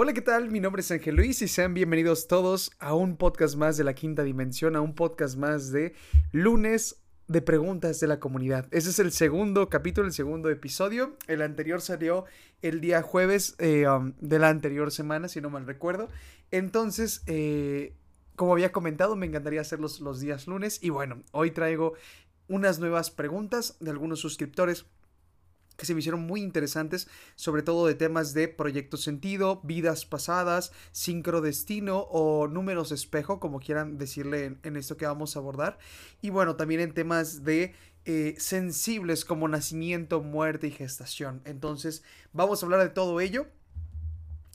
Hola, ¿qué tal? Mi nombre es Ángel Luis y sean bienvenidos todos a un podcast más de la quinta dimensión, a un podcast más de lunes de preguntas de la comunidad. Ese es el segundo capítulo, el segundo episodio. El anterior salió el día jueves eh, um, de la anterior semana, si no mal recuerdo. Entonces, eh, como había comentado, me encantaría hacerlos los días lunes. Y bueno, hoy traigo unas nuevas preguntas de algunos suscriptores que se me hicieron muy interesantes, sobre todo de temas de proyecto sentido, vidas pasadas, sincrodestino o números espejo, como quieran decirle en, esto que vamos a abordar. Y bueno, también en temas de eh, sensibles como nacimiento, muerte y gestación. Entonces, vamos a hablar de todo ello.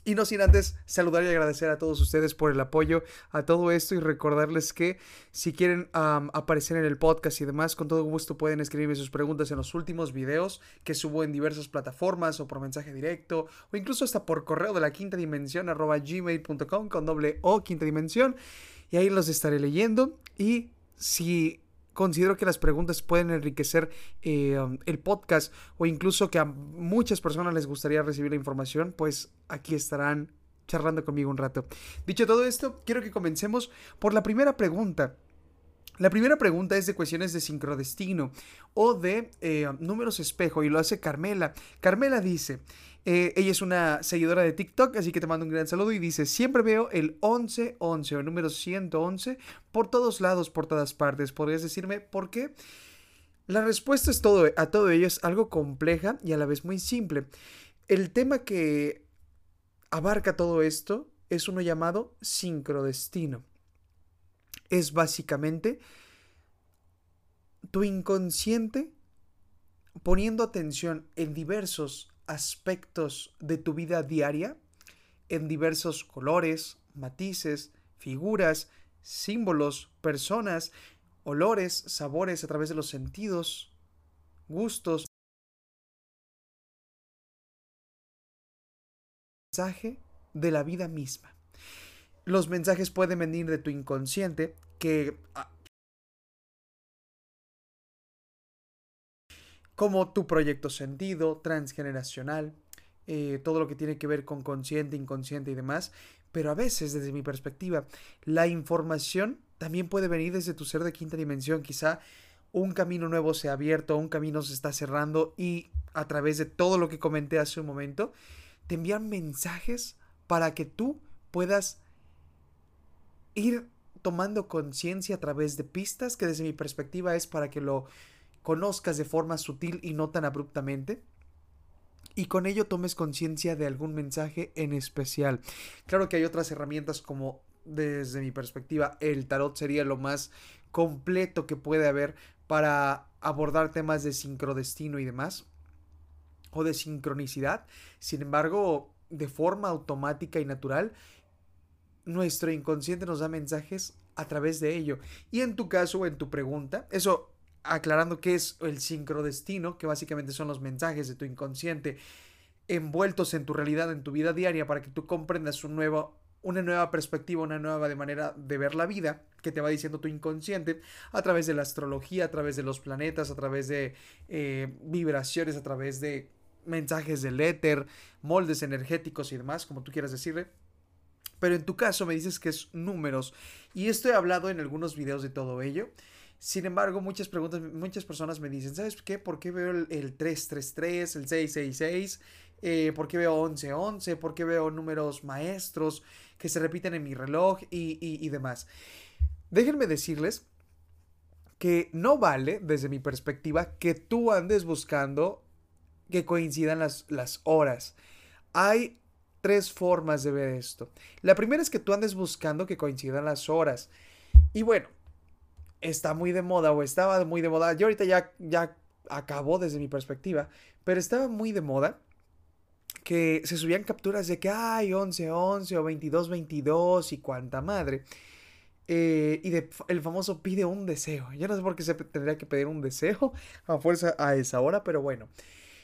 Y no sin antes saludar y agradecer a todos ustedes por el apoyo a todo esto y recordarles que si quieren aparecer en el podcast y demás, con todo gusto pueden escribirme sus preguntas en los últimos videos que subo en diversas plataformas o por mensaje directo o incluso hasta por correo de la quinta dimensión arroba gmail.com con doble o quinta dimensión. Y ahí los estaré leyendo. Y si considero que las preguntas pueden enriquecer eh, um, el podcast o incluso que a muchas personas les gustaría recibir la información, pues aquí estarán charlando conmigo un rato. Dicho todo esto, quiero que comencemos por la primera pregunta. La primera pregunta es de cuestiones de sincrodestino o de eh, números espejo y lo hace Carmela. Carmela dice, eh, ella es una seguidora de TikTok, así que te mando un gran saludo y dice, siempre veo el 1111 o el número 111 por todos lados, por todas partes. ¿Podrías decirme por qué? La respuesta es todo, a todo ello es algo compleja y a la vez muy simple. El tema que abarca todo esto es uno llamado sincrodestino. Es básicamente tu inconsciente poniendo atención en diversos aspectos de tu vida diaria en diversos colores, matices, figuras, símbolos, personas, olores, sabores a través de los sentidos, gustos. Mensaje de la vida misma. Los mensajes pueden venir de tu inconsciente que como tu proyecto sentido, transgeneracional, eh, todo lo que tiene que ver con consciente, inconsciente y demás. Pero a veces, desde mi perspectiva, la información también puede venir desde tu ser de quinta dimensión. Quizá un camino nuevo se ha abierto, un camino se está cerrando y a través de todo lo que comenté hace un momento, te envían mensajes para que tú puedas ir tomando conciencia a través de pistas que desde mi perspectiva es para que lo conozcas de forma sutil y no tan abruptamente y con ello tomes conciencia de algún mensaje en especial. Claro que hay otras herramientas como desde mi perspectiva el tarot sería lo más completo que puede haber para abordar temas de sincrodestino y demás o de sincronicidad. Sin embargo, de forma automática y natural, nuestro inconsciente nos da mensajes a través de ello. Y en tu caso en tu pregunta, eso aclarando qué es el sincrodestino, que básicamente son los mensajes de tu inconsciente envueltos en tu realidad, en tu vida diaria, para que tú comprendas una nueva perspectiva, una nueva de manera de ver la vida que te va diciendo tu inconsciente a través de la astrología, a través de los planetas, a través de eh, vibraciones, a través de mensajes del éter, moldes energéticos y demás, como tú quieras decirle. Pero en tu caso me dices que es números. Y esto he hablado en algunos videos de todo ello. Sin embargo, muchas preguntas, muchas personas me dicen, ¿sabes qué? ¿Por qué veo el, 333, el 666? Eh, ¿Por qué veo 1111? ¿Por qué veo números maestros que se repiten en mi reloj y, y demás? Déjenme decirles que no vale, desde mi perspectiva, que tú andes buscando que coincidan las, las horas. Hay tres formas de ver esto. La primera es que tú andes buscando que coincidan las horas. Y bueno, está muy de moda o estaba muy de moda. Yo ahorita ya, ya acabó desde mi perspectiva, pero estaba muy de moda que se subían capturas de que hay 11, 11 o 22, 22 y cuánta madre. Eh, y de, el famoso pide un deseo. Yo no sé por qué se tendría que pedir un deseo a fuerza a esa hora, pero bueno.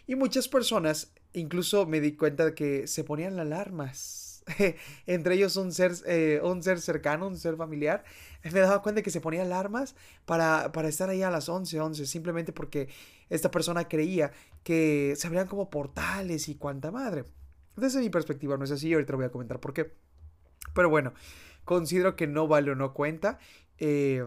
Y muchas personas, incluso me di cuenta de que se ponían alarmas entre ellos un ser, eh, un ser cercano, un ser familiar, me daba cuenta que se ponía alarmas para, para estar ahí a las 11, 11, simplemente porque esta persona creía que se abrían como portales y cuanta madre. Desde mi perspectiva no es así, ahorita voy a comentar por qué. Pero bueno, considero que no vale o no cuenta eh,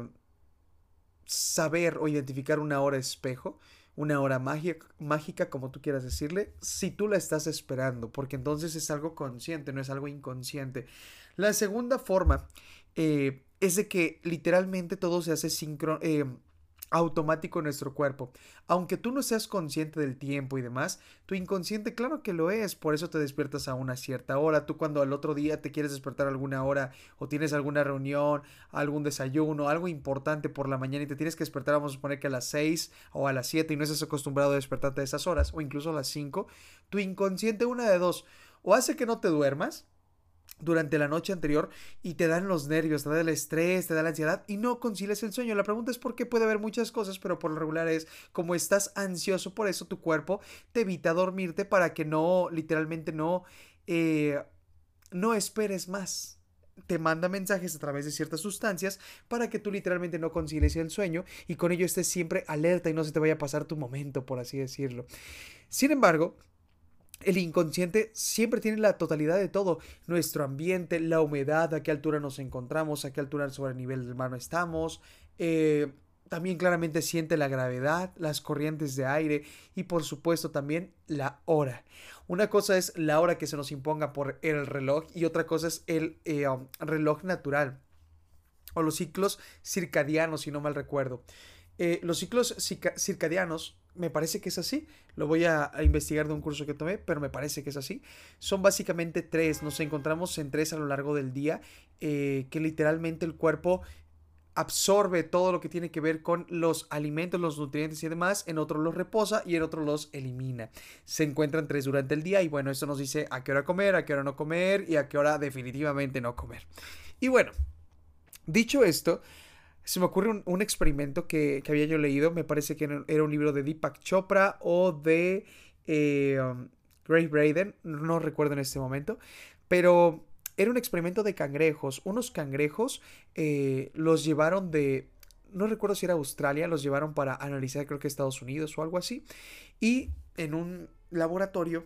saber o identificar una hora espejo una hora mágica, mágica, como tú quieras decirle, si tú la estás esperando, porque entonces es algo consciente, no es algo inconsciente. La segunda forma eh, es de que literalmente todo se hace sincro, eh, automático en nuestro cuerpo. Aunque tú no seas consciente del tiempo y demás, tu inconsciente claro que lo es, por eso te despiertas a una cierta hora. Tú cuando al otro día te quieres despertar alguna hora o tienes alguna reunión, algún desayuno, algo importante por la mañana y te tienes que despertar, vamos a suponer que a las 6 o a las 7 y no estás acostumbrado a despertarte a esas horas o incluso a las 5, tu inconsciente una de dos, o hace que no te duermas, durante la noche anterior y te dan los nervios, te da el estrés, te da la ansiedad y no concilias el sueño. La pregunta es por qué puede haber muchas cosas, pero por lo regular es como estás ansioso, por eso tu cuerpo te evita dormirte para que no, literalmente no, eh, no esperes más. Te manda mensajes a través de ciertas sustancias para que tú literalmente no concilies el sueño y con ello estés siempre alerta y no se te vaya a pasar tu momento, por así decirlo. Sin embargo, el inconsciente siempre tiene la totalidad de todo, nuestro ambiente, la humedad, a qué altura nos encontramos, a qué altura sobre el nivel del mar estamos, eh, también claramente siente la gravedad, las corrientes de aire y por supuesto también la hora. Una cosa es la hora que se nos imponga por el reloj y otra cosa es el eh, um, reloj natural o los ciclos circadianos, si no mal recuerdo. Eh, los ciclos circadianos me parece que es así. Lo voy a, investigar de un curso que tomé, pero me parece que es así. Son básicamente tres. Nos encontramos en tres a lo largo del día. Eh, que literalmente el cuerpo absorbe todo lo que tiene que ver con los alimentos, los nutrientes y demás, en otro los reposa y en otro los elimina. Se encuentran tres durante el día y bueno, esto nos dice a qué hora comer, a qué hora no comer y a qué hora definitivamente no comer. Y bueno, dicho esto, se me ocurre un, experimento que, había yo leído, me parece que era un libro de Deepak Chopra o de eh, um, Grace Braden, no recuerdo en este momento, pero era un experimento de cangrejos. Unos cangrejos eh, los llevaron de, no recuerdo si era Australia, los llevaron para analizar creo que Estados Unidos o algo así, y en un laboratorio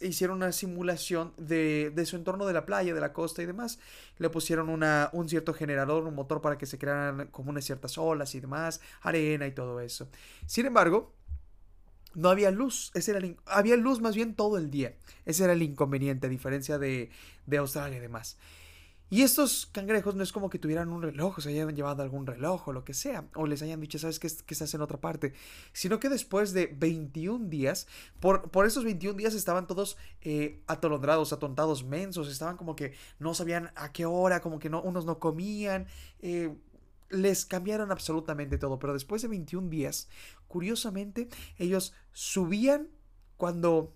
hicieron una simulación de, su entorno de la playa, de la costa y demás. Le pusieron una, un cierto generador, un motor para que se crearan como unas ciertas olas y demás, arena y todo eso. Sin embargo, no había luz. Ese era había luz más bien todo el día. Ese era el inconveniente, a diferencia de, de Australia y demás. Y estos cangrejos no es como que tuvieran un reloj, o se hayan llevado algún reloj o lo que sea, o les hayan dicho, ¿sabes qué, que estás en otra parte? Sino que después de 21 días, por, por esos 21 días estaban todos eh, atolondrados, atontados, mensos, estaban como que no sabían a qué hora, como que no, unos no comían, eh, les cambiaron absolutamente todo, pero después de 21 días, curiosamente, ellos subían cuando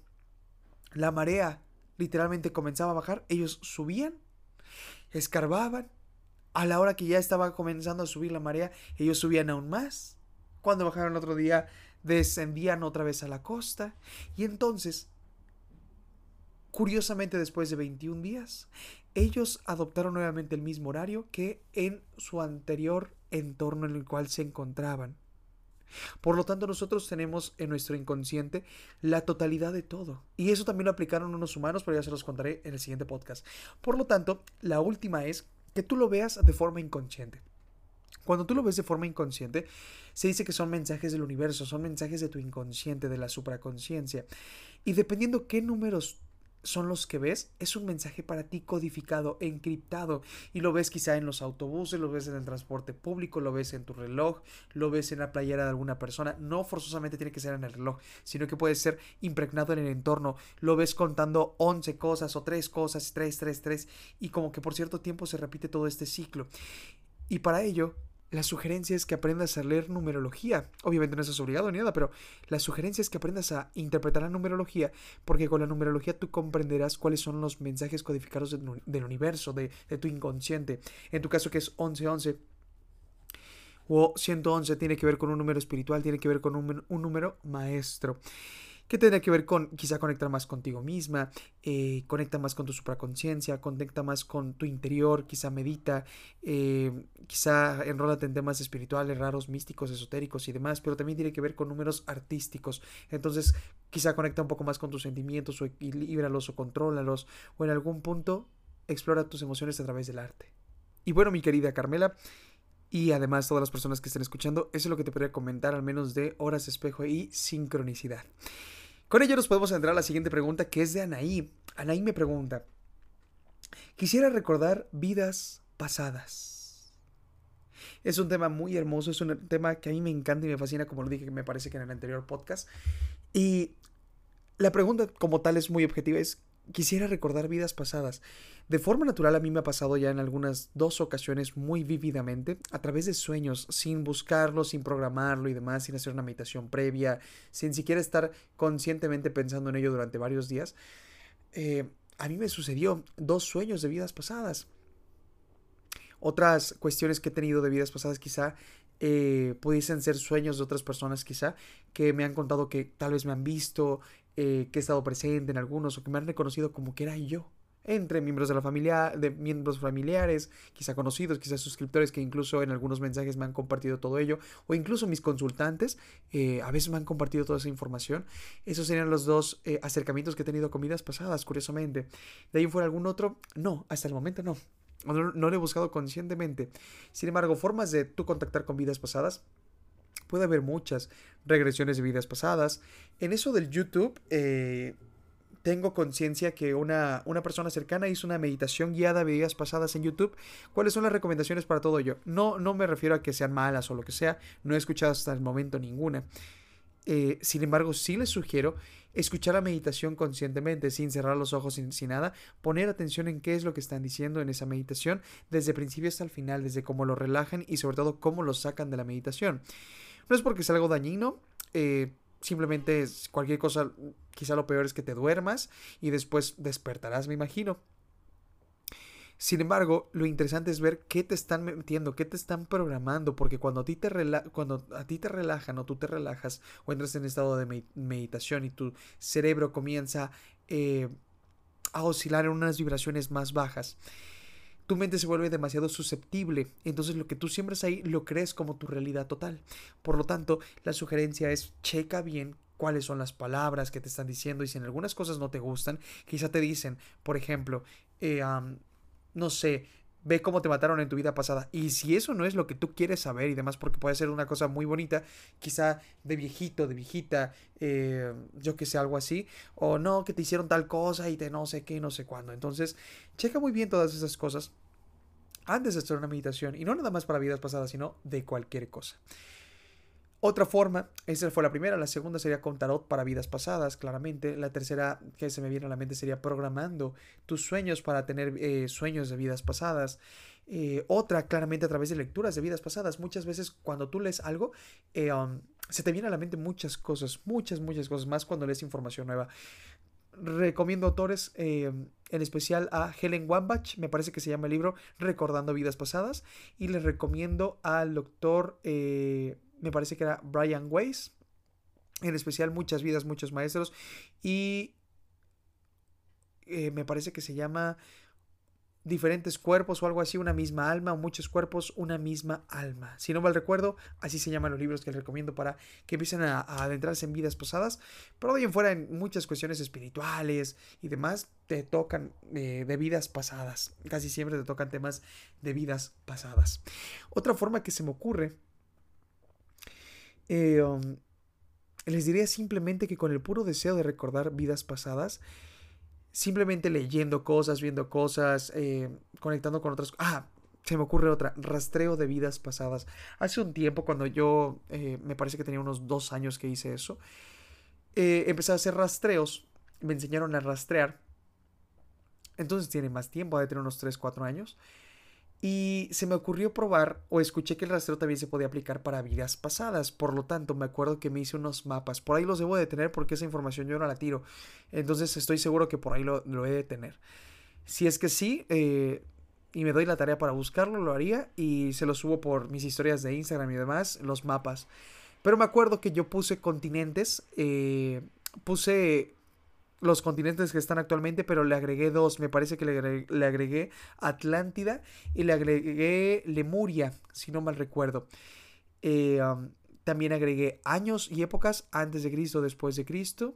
la marea literalmente comenzaba a bajar, ellos subían escarbaban. A la hora que ya estaba comenzando a subir la marea, ellos subían aún más. Cuando bajaron otro día, descendían otra vez a la costa. Y entonces, curiosamente después de 21 días, ellos adoptaron nuevamente el mismo horario que en su anterior entorno en el cual se encontraban. Por lo tanto, nosotros tenemos en nuestro inconsciente la totalidad de todo. Y eso también lo aplicaron unos humanos, pero ya se los contaré en el siguiente podcast. Por lo tanto, la última es que tú lo veas de forma inconsciente. Cuando tú lo ves de forma inconsciente, se dice que son mensajes del universo, son mensajes de tu inconsciente, de la supraconciencia. Y dependiendo qué números son los que ves, es un mensaje para ti codificado, encriptado, y lo ves quizá en los autobuses, lo ves en el transporte público, lo ves en tu reloj, lo ves en la playera de alguna persona, no forzosamente tiene que ser en el reloj, sino que puede ser impregnado en el entorno, lo ves contando 11 cosas o 3 cosas, 3, 3, 3, y como que por cierto tiempo se repite todo este ciclo. Y para ello la sugerencia es que aprendas a leer numerología. Obviamente no estás obligado ni nada, pero la sugerencia es que aprendas a interpretar la numerología, porque con la numerología tú comprenderás cuáles son los mensajes codificados del, universo, de, tu inconsciente. En tu caso que es 1111 o 111 tiene que ver con un número espiritual, tiene que ver con un, un número maestro. Que tendría que ver con quizá conectar más contigo misma, eh, conecta más con tu supraconciencia, conecta más con tu interior, quizá medita, eh, quizá enrólate en temas espirituales, raros, místicos, esotéricos y demás, pero también tiene que ver con números artísticos. Entonces, quizá conecta un poco más con tus sentimientos o equilíbralos o contrólalos o en algún punto explora tus emociones a través del arte. Y bueno, mi querida Carmela, y además todas las personas que estén escuchando, eso es lo que te podría comentar al menos de horas espejo y sincronicidad. Con ello nos podemos entrar a la siguiente pregunta que es de Anaí. Anaí me pregunta, quisiera recordar vidas pasadas. Es un tema muy hermoso, es un tema que a mí me encanta y me fascina, como lo dije, que me parece que en el anterior podcast. Y la pregunta como tal es muy objetiva, es, quisiera recordar vidas pasadas. De forma natural a mí me ha pasado ya en algunas dos ocasiones muy vívidamente, a través de sueños, sin buscarlo, sin programarlo y demás, sin hacer una meditación previa, sin siquiera estar conscientemente pensando en ello durante varios días. Eh, a mí me sucedió dos sueños de vidas pasadas. Otras cuestiones que he tenido de vidas pasadas quizá eh, pudiesen ser sueños de otras personas quizá que me han contado que tal vez me han visto, eh, que he estado presente en algunos o que me han reconocido como que era yo entre miembros de la familia, de miembros familiares, quizá conocidos, quizá suscriptores que incluso en algunos mensajes me han compartido todo ello, o incluso mis consultantes, eh, a veces me han compartido toda esa información. Esos serían los dos eh, acercamientos que he tenido con vidas pasadas, curiosamente. ¿De ahí fuera algún otro? No, hasta el momento no. No, no lo he buscado conscientemente. Sin embargo, formas de tú contactar con vidas pasadas, puede haber muchas regresiones de vidas pasadas. En eso del YouTube, eh, tengo conciencia que una, una, persona cercana hizo una meditación guiada de vidas pasadas en YouTube. ¿Cuáles son las recomendaciones para todo ello? No, no me refiero a que sean malas o lo que sea, no he escuchado hasta el momento ninguna. Eh, sin embargo, sí les sugiero escuchar la meditación conscientemente, sin cerrar los ojos, sin, sin, nada, poner atención en qué es lo que están diciendo en esa meditación, desde principio hasta el final, desde cómo lo relajan y sobre todo cómo lo sacan de la meditación. No es porque sea algo dañino, eh, simplemente es cualquier cosa, quizá lo peor es que te duermas y después despertarás, me imagino. Sin embargo, lo interesante es ver qué te están metiendo, qué te están programando, porque cuando a ti te, cuando a ti te relajan o tú te relajas o entras en estado de meditación y tu cerebro comienza eh, a oscilar en unas vibraciones más bajas, tu mente se vuelve demasiado susceptible. Entonces lo que tú siembras ahí lo crees como tu realidad total. Por lo tanto, la sugerencia es checa bien cuáles son las palabras que te están diciendo y si en algunas cosas no te gustan, quizá te dicen, por ejemplo, eh, no sé, ve cómo te mataron en tu vida pasada. Y si eso no es lo que tú quieres saber y demás, porque puede ser una cosa muy bonita, quizá de viejito, de viejita, eh, yo que sé, algo así, o no, que te hicieron tal cosa y te no sé qué, no sé cuándo. Entonces, checa muy bien todas esas cosas antes de hacer una meditación, y no nada más para vidas pasadas, sino de cualquier cosa. Otra forma, esa fue la primera, la segunda sería con tarot para vidas pasadas, claramente. La tercera que se me viene a la mente sería programando tus sueños para tener eh, sueños de vidas pasadas. Eh, otra, claramente a través de lecturas de vidas pasadas. Muchas veces cuando tú lees algo, eh, um, se te viene a la mente muchas cosas, muchas, muchas cosas, más cuando lees información nueva recomiendo autores, eh, en especial a Helen Wambach, me parece que se llama el libro Recordando Vidas Pasadas, y les recomiendo al doctor, eh, me parece que era Brian Weiss, en especial Muchas Vidas, Muchos Maestros, y eh, me parece que se llama diferentes cuerpos o algo así, una misma alma o muchos cuerpos, una misma alma. Si no mal recuerdo, así se llaman los libros que les recomiendo para que empiecen a, adentrarse en vidas pasadas. Pero hoy en fuera, en muchas cuestiones espirituales y demás, te tocan eh, de vidas pasadas. Casi siempre te tocan temas de vidas pasadas. Otra forma que se me ocurre, eh, um, les diría simplemente que con el puro deseo de recordar vidas pasadas, simplemente leyendo cosas, viendo cosas, eh, conectando con otras. Ah, se me ocurre otra, rastreo de vidas pasadas. Hace un tiempo, cuando yo, eh, me parece que tenía unos dos años que hice eso, eh, empecé a hacer rastreos, me enseñaron a rastrear. Entonces tiene más tiempo, de tener unos 3, 4 años. Y se me ocurrió probar o escuché que el rastreo también se podía aplicar para vidas pasadas. Por lo tanto, me acuerdo que me hice unos mapas. Por ahí los debo de tener porque esa información yo no la tiro. Entonces estoy seguro que por ahí lo, he de tener. Si es que sí, eh, y me doy la tarea para buscarlo, lo haría y se lo subo por mis historias de Instagram y demás, los mapas. Pero me acuerdo que yo puse continentes eh, puse los continentes que están actualmente, pero le agregué dos. Me parece que le agregué, Atlántida y le agregué Lemuria, si no mal recuerdo. Eh, también agregué años y épocas antes de Cristo, después de Cristo.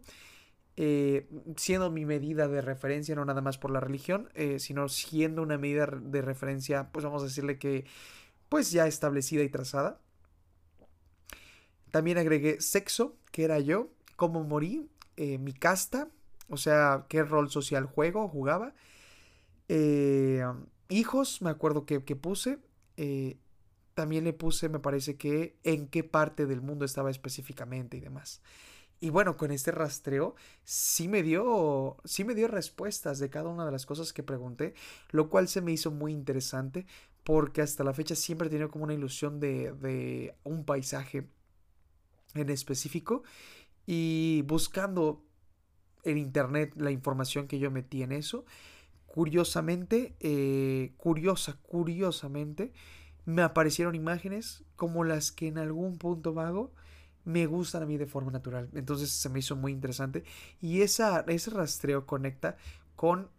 Eh, siendo mi medida de referencia, no nada más por la religión, eh, sino siendo una medida de referencia, pues vamos a decirle que, pues ya establecida y trazada. También agregué sexo, que era yo, cómo morí, mi casta, o sea, qué rol social juego, jugaba. Eh, hijos, me acuerdo que, puse. Eh, también le puse, me parece que en qué parte del mundo estaba específicamente y demás. Y bueno, con este rastreo sí me dio, sí me dio respuestas de cada una de las cosas que pregunté, lo cual se me hizo muy interesante porque hasta la fecha siempre he tenido como una ilusión de, de un paisaje en específico y buscando en internet la información que yo metí en eso. Curiosamente, eh, curiosa, curiosamente, me aparecieron imágenes como las que en algún punto vago me gustan a mí de forma natural. Entonces se me hizo muy interesante. Y esa, ese rastreo conecta con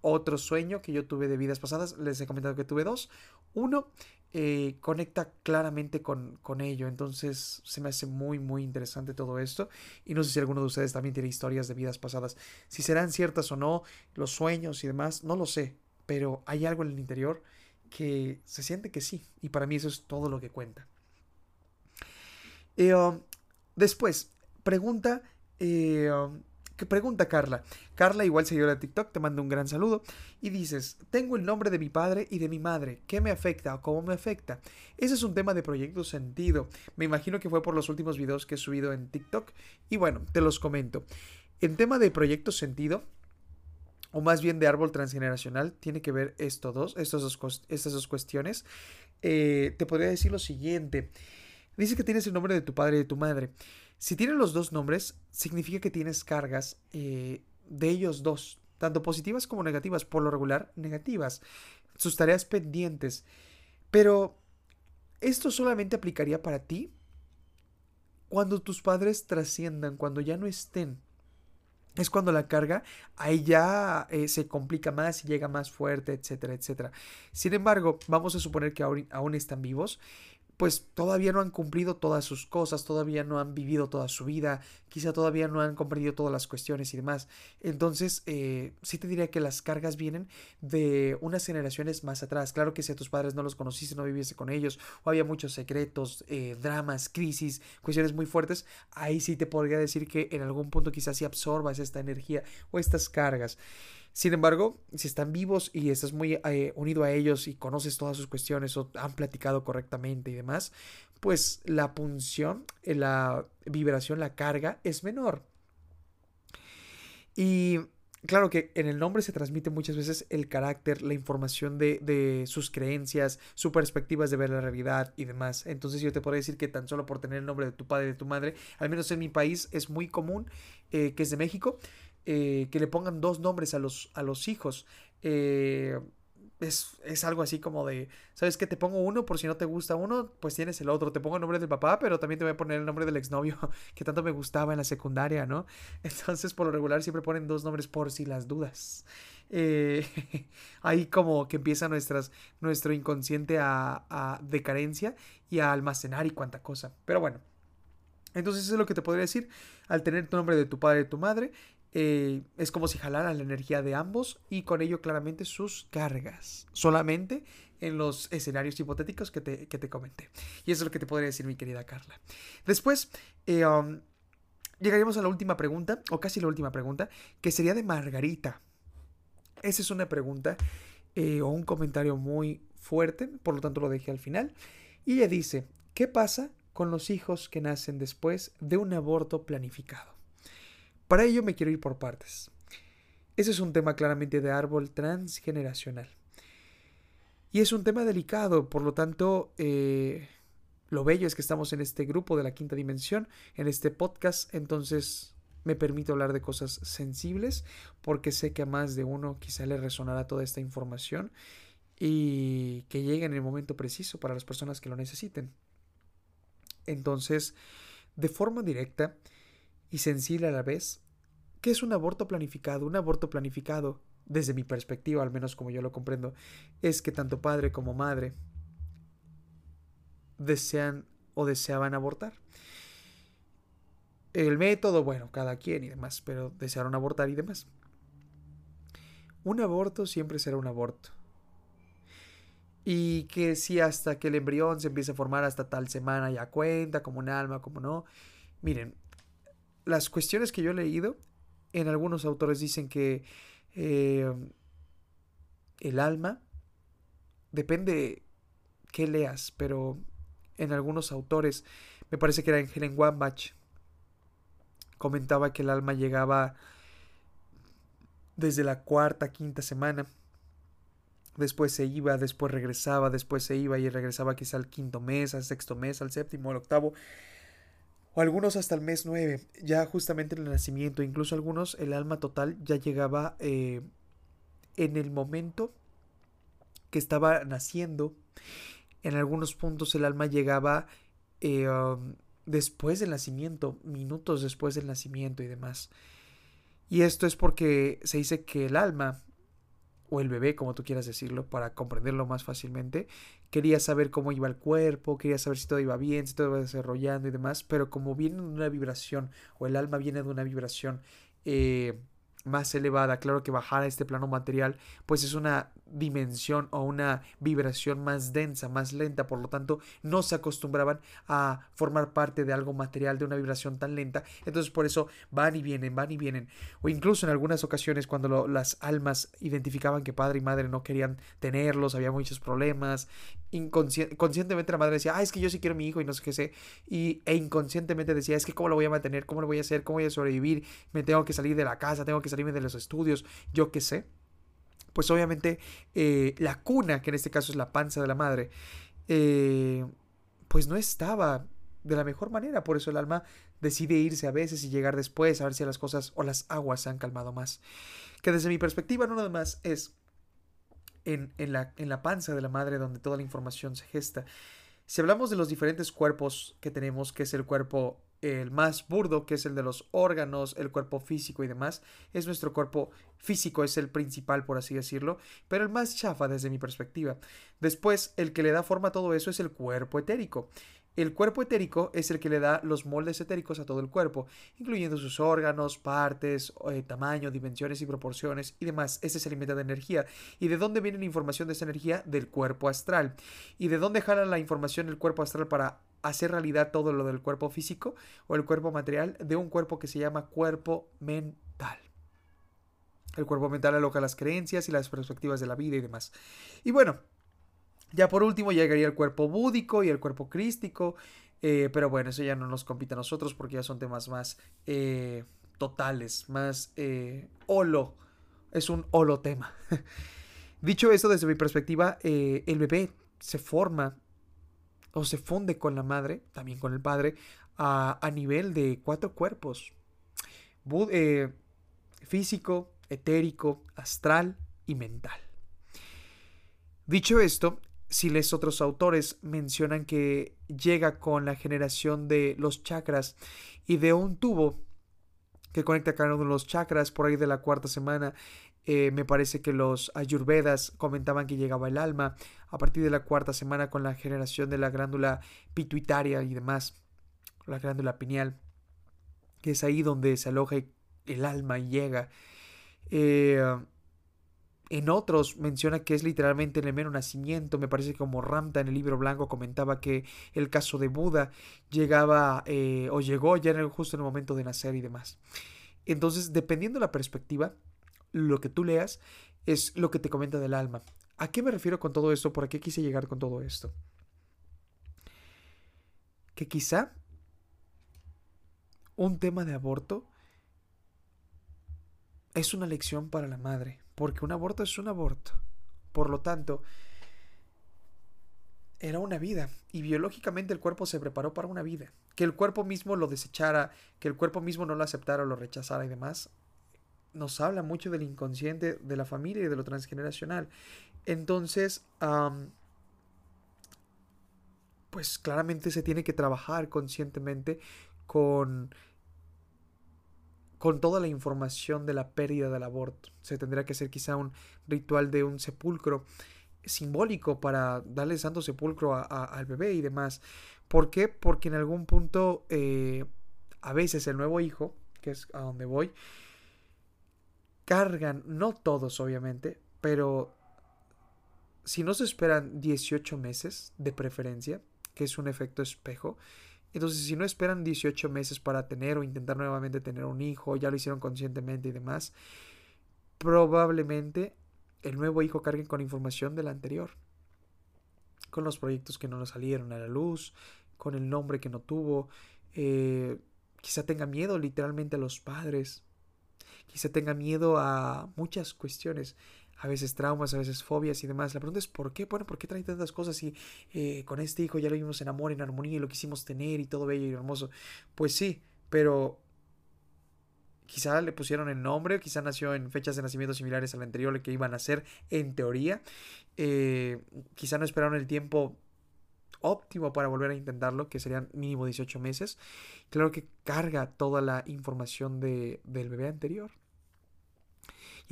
otro sueño que yo tuve de vidas pasadas. Les he comentado que tuve dos. Uno eh, conecta claramente con, con, ello. Entonces se me hace muy, muy interesante todo esto. Y no sé si alguno de ustedes también tiene historias de vidas pasadas. Si serán ciertas o no, los sueños y demás, no lo sé. Pero hay algo en el interior que se siente que sí. Y para mí eso es todo lo que cuenta. Eh, um, después, pregunta. Eh, um, pregunta Carla. Carla, igual seguidora de TikTok, te manda un gran saludo. Y dices, tengo el nombre de mi padre y de mi madre. ¿Qué me afecta o cómo me afecta? Ese es un tema de proyecto sentido. Me imagino que fue por los últimos videos que he subido en TikTok. Y bueno, te los comento. En tema de proyecto sentido, o más bien de árbol transgeneracional, tiene que ver estos dos, estas dos, estas dos cuestiones. Eh, te podría decir lo siguiente. Dice que tienes el nombre de tu padre y de tu madre. Si tienes los dos nombres, significa que tienes cargas eh, de ellos dos, tanto positivas como negativas, por lo regular negativas, sus tareas pendientes. Pero esto solamente aplicaría para ti cuando tus padres trasciendan, cuando ya no estén. Es cuando la carga ahí ya eh, se complica más y llega más fuerte, etcétera, etcétera. Sin embargo, vamos a suponer que aún están vivos pues todavía no han cumplido todas sus cosas, todavía no han vivido toda su vida, quizá todavía no han comprendido todas las cuestiones y demás. Entonces, eh, sí te diría que las cargas vienen de unas generaciones más atrás. Claro que si a tus padres no los conociste, no viviese con ellos, o había muchos secretos, eh, dramas, crisis, cuestiones muy fuertes, ahí sí te podría decir que en algún punto quizás sí absorbas esta energía o estas cargas. Sin embargo, si están vivos y estás muy eh, unido a ellos y conoces todas sus cuestiones o han platicado correctamente y demás, pues la punción, eh, la vibración, la carga es menor. Y claro que en el nombre se transmite muchas veces el carácter, la información de, sus creencias, sus perspectivas de ver la realidad y demás. Entonces yo te puedo decir que tan solo por tener el nombre de tu padre y de tu madre, al menos en mi país es muy común, eh, que es de México, eh, que le pongan dos nombres a los, a los hijos. Eh, es, algo así como de, ¿sabes qué? Te pongo uno por si no te gusta uno, pues tienes el otro. Te pongo el nombre del papá, pero también te voy a poner el nombre del exnovio que tanto me gustaba en la secundaria, ¿no? Entonces, por lo regular, siempre ponen dos nombres por si las dudas. Eh, ahí como que empieza nuestras, nuestro inconsciente a, a decadencia y a almacenar y cuánta cosa. Pero bueno. Entonces eso es lo que te podría decir. Al tener tu nombre de tu padre y tu madre, eh, es como si jalaran la energía de ambos y con ello claramente sus cargas. Solamente en los escenarios hipotéticos que te, comenté. Y eso es lo que te podría decir mi querida Carla. Después, eh, um, llegaríamos a la última pregunta, o casi la última pregunta, que sería de Margarita. Esa es una pregunta eh, o un comentario muy fuerte, por lo tanto lo dejé al final. Y ella dice, ¿qué pasa con los hijos que nacen después de un aborto planificado? Para ello me quiero ir por partes. Ese es un tema claramente de árbol transgeneracional. Y es un tema delicado, por lo tanto, eh, lo bello es que estamos en este grupo de la quinta dimensión, en este podcast, entonces me permito hablar de cosas sensibles, porque sé que a más de uno quizá le resonará toda esta información y que llegue en el momento preciso para las personas que lo necesiten. Entonces, de forma directa, y sensible a la vez. ¿Qué es un aborto planificado? Un aborto planificado, desde mi perspectiva, al menos como yo lo comprendo, es que tanto padre como madre desean o deseaban abortar. El método, bueno, cada quien y demás, pero desearon abortar y demás. Un aborto siempre será un aborto. Y que si hasta que el embrión se empiece a formar hasta tal semana ya cuenta, como un alma, como no. Miren, las cuestiones que yo he leído, en algunos autores dicen que eh, el alma, depende qué leas, pero en algunos autores, me parece que era en Helen Wambach, comentaba que el alma llegaba desde la cuarta, quinta semana. Después se iba, después regresaba, después se iba y regresaba quizá al quinto mes, al sexto mes, al séptimo, al octavo, o algunos hasta el mes nueve, ya justamente en el nacimiento, incluso algunos el alma total ya llegaba eh, en el momento que estaba naciendo. En algunos puntos el alma llegaba eh, um, después del nacimiento, minutos después del nacimiento y demás. Y esto es porque se dice que el alma, o el bebé, como tú quieras decirlo, para comprenderlo más fácilmente, quería saber cómo iba el cuerpo, quería saber si todo iba bien, si todo iba desarrollando y demás, pero como viene de una vibración, o el alma viene de una vibración eh, más elevada, claro que bajar a este plano material, pues es una dimensión o una vibración más densa, más lenta, por lo tanto no se acostumbraban a formar parte de algo material de una vibración tan lenta, entonces por eso van y vienen, van y vienen, o incluso en algunas ocasiones cuando las almas identificaban que padre y madre no querían tenerlos, había muchos problemas, conscientemente la madre decía, ah, es que yo sí quiero mi hijo y no sé qué sé, y, e inconscientemente decía, es que cómo lo voy a mantener, cómo lo voy a hacer, cómo voy a sobrevivir, me tengo que salir de la casa, tengo que salirme de los estudios, yo qué sé pues obviamente eh, la cuna, que en este caso es la panza de la madre, eh, pues no estaba de la mejor manera. Por eso el alma decide irse a veces y llegar después a ver si las cosas o las aguas se han calmado más. Que desde mi perspectiva no nada más es en, en, la, en la panza de la madre donde toda la información se gesta. Si hablamos de los diferentes cuerpos que tenemos, que es el cuerpo el más burdo, que es el de los órganos, el cuerpo físico y demás, es nuestro cuerpo físico, es el principal, por así decirlo, pero el más chafa desde mi perspectiva. Después, el que le da forma a todo eso es el cuerpo etérico. El cuerpo etérico es el que le da los moldes etéricos a todo el cuerpo, incluyendo sus órganos, partes, eh, tamaño, dimensiones y proporciones y demás. Ese se alimenta de energía. ¿Y de dónde viene la información de esa energía? Del cuerpo astral. ¿Y de dónde jala la información el cuerpo astral para hacer realidad todo lo del cuerpo físico o el cuerpo material de un cuerpo que se llama cuerpo mental. El cuerpo mental aloca las creencias y las perspectivas de la vida y demás. Y bueno, ya por último llegaría el cuerpo búdico y el cuerpo crístico, eh, pero bueno, eso ya no nos compite a nosotros porque ya son temas más eh, totales, más eh, holo. Es un holo tema. Dicho esto, desde mi perspectiva, el bebé se forma o se funde con la madre, también con el padre, a, nivel de cuatro cuerpos. Eh, físico, etérico, astral y mental. Dicho esto, si les otros autores mencionan que llega con la generación de los chakras y de un tubo que conecta cada uno de los chakras por ahí de la cuarta semana eh, me parece que los ayurvedas comentaban que llegaba el alma a partir de la cuarta semana con la generación de la glándula pituitaria y demás, la glándula pineal, que es ahí donde se aloja el alma y llega. Eh, en otros menciona que es literalmente en el mero nacimiento. Me parece como Ramta en el libro blanco comentaba que el caso de Buda llegaba eh, o llegó ya en justo en el momento de nacer y demás. Entonces, dependiendo de la perspectiva, lo que tú leas es lo que te comenta del alma. ¿A qué me refiero con todo esto? ¿Por qué quise llegar con todo esto? Que quizá un tema de aborto es una lección para la madre, porque un aborto es un aborto. Por lo tanto, era una vida y biológicamente el cuerpo se preparó para una vida. Que el cuerpo mismo lo desechara, que el cuerpo mismo no lo aceptara o lo rechazara y demás, nos habla mucho del inconsciente de la familia y de lo transgeneracional. Entonces, pues claramente se tiene que trabajar conscientemente con con toda la información de la pérdida del aborto. Se tendrá que hacer quizá un ritual de un sepulcro simbólico para darle santo sepulcro al bebé y demás. ¿Por qué? Porque en algún punto eh, a veces el nuevo hijo, que es a donde voy, cargan, no todos obviamente, pero si no se esperan 18 meses de preferencia, que es un efecto espejo, entonces si no esperan 18 meses para tener o intentar nuevamente tener un hijo, ya lo hicieron conscientemente y demás, probablemente el nuevo hijo cargue con información del anterior, con los proyectos que no nos salieron a la luz, con el nombre que no tuvo, eh, quizá tenga miedo literalmente a los padres, quizá tenga miedo a muchas cuestiones, a veces traumas, a veces fobias y demás. La pregunta es ¿por qué? Bueno, ¿por qué trae tantas cosas si eh, con este hijo ya lo vimos en amor, en armonía y lo quisimos tener y todo bello y hermoso? Pues sí, pero quizá le pusieron el nombre, quizá nació en fechas de nacimiento similares al anterior, que iban a ser en teoría. Eh, quizá no esperaron el tiempo óptimo para volver a intentarlo, que serían mínimo 18 meses. Claro que carga toda la información de, del bebé anterior.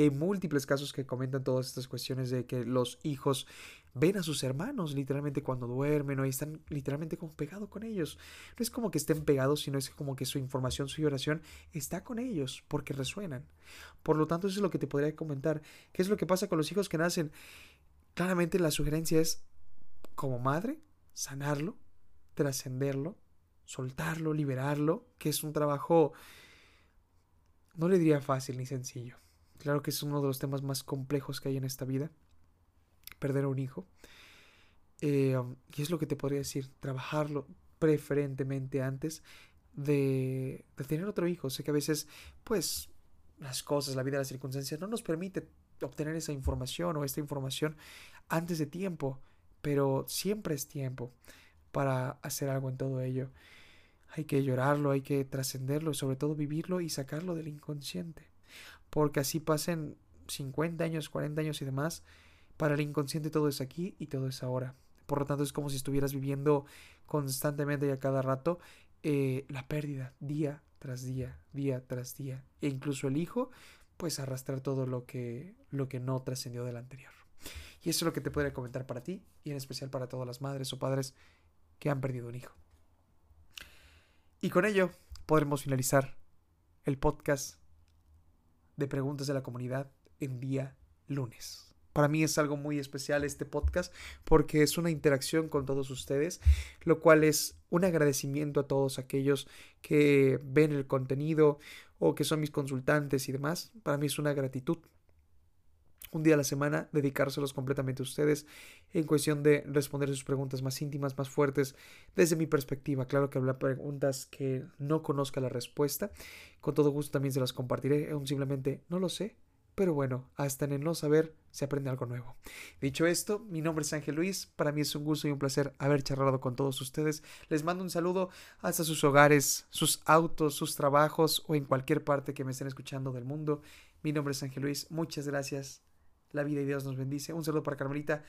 Hay múltiples casos que comentan todas estas cuestiones de que los hijos ven a sus hermanos literalmente cuando duermen o están literalmente como pegados con ellos. No es como que estén pegados, sino es como que su información, su oración está con ellos porque resuenan. Por lo tanto, eso es lo que te podría comentar. ¿Qué es lo que pasa con los hijos que nacen? Claramente la sugerencia es, como madre, sanarlo, trascenderlo, soltarlo, liberarlo, que es un trabajo, no le diría fácil ni sencillo. Claro que es uno de los temas más complejos que hay en esta vida, perder a un hijo. Eh, y es lo que te podría decir, trabajarlo preferentemente antes de, de, tener otro hijo. Sé que a veces, pues, las cosas, la vida, las circunstancias no nos permite obtener esa información o esta información antes de tiempo pero siempre es tiempo para hacer algo en todo ello. Hay que llorarlo, hay que trascenderlo, sobre todo vivirlo y sacarlo del inconsciente. Porque así pasen 50 años, 40 años y demás, para el inconsciente todo es aquí y todo es ahora. Por lo tanto, es como si estuvieras viviendo constantemente y a cada rato eh, la pérdida, día tras día, día tras día. E incluso el hijo, pues arrastrar todo lo que, lo que no trascendió del anterior. Y eso es lo que te podría comentar para ti y en especial para todas las madres o padres que han perdido un hijo. Y con ello podremos finalizar el podcast de preguntas de la comunidad en día lunes. Para mí es algo muy especial este podcast porque es una interacción con todos ustedes, lo cual es un agradecimiento a todos aquellos que ven el contenido o que son mis consultantes y demás. Para mí es una gratitud un día a la semana, dedicárselos completamente a ustedes en cuestión de responder sus preguntas más íntimas, más fuertes, desde mi perspectiva. Claro que habrá preguntas que no conozca la respuesta. Con todo gusto también se las compartiré. Aún simplemente no lo sé. Pero bueno, hasta en el no saber se aprende algo nuevo. Dicho esto, mi nombre es Ángel Luis. Para mí es un gusto y un placer haber charlado con todos ustedes. Les mando un saludo hasta sus hogares, sus autos, sus trabajos o en cualquier parte que me estén escuchando del mundo. Mi nombre es Ángel Luis. Muchas gracias la vida y Dios nos bendice. Un saludo para Carmelita.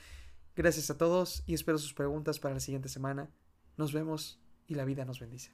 Gracias a todos y espero sus preguntas para la siguiente semana. Nos vemos y la vida nos bendice.